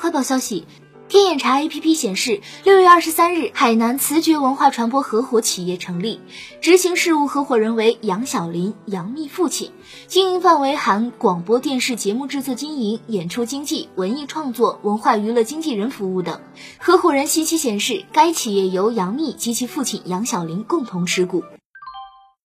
快报消息，天眼查 APP 显示，六月二十三日，海南慈觉文化传播合伙企业成立，执行事务合伙人为杨小林、杨幂父亲，经营范围含广播电视节目制作经营、演出经济、文艺创作、文化娱乐经纪人服务等。合伙人信息显示，该企业由杨幂及其父亲杨小林共同持股。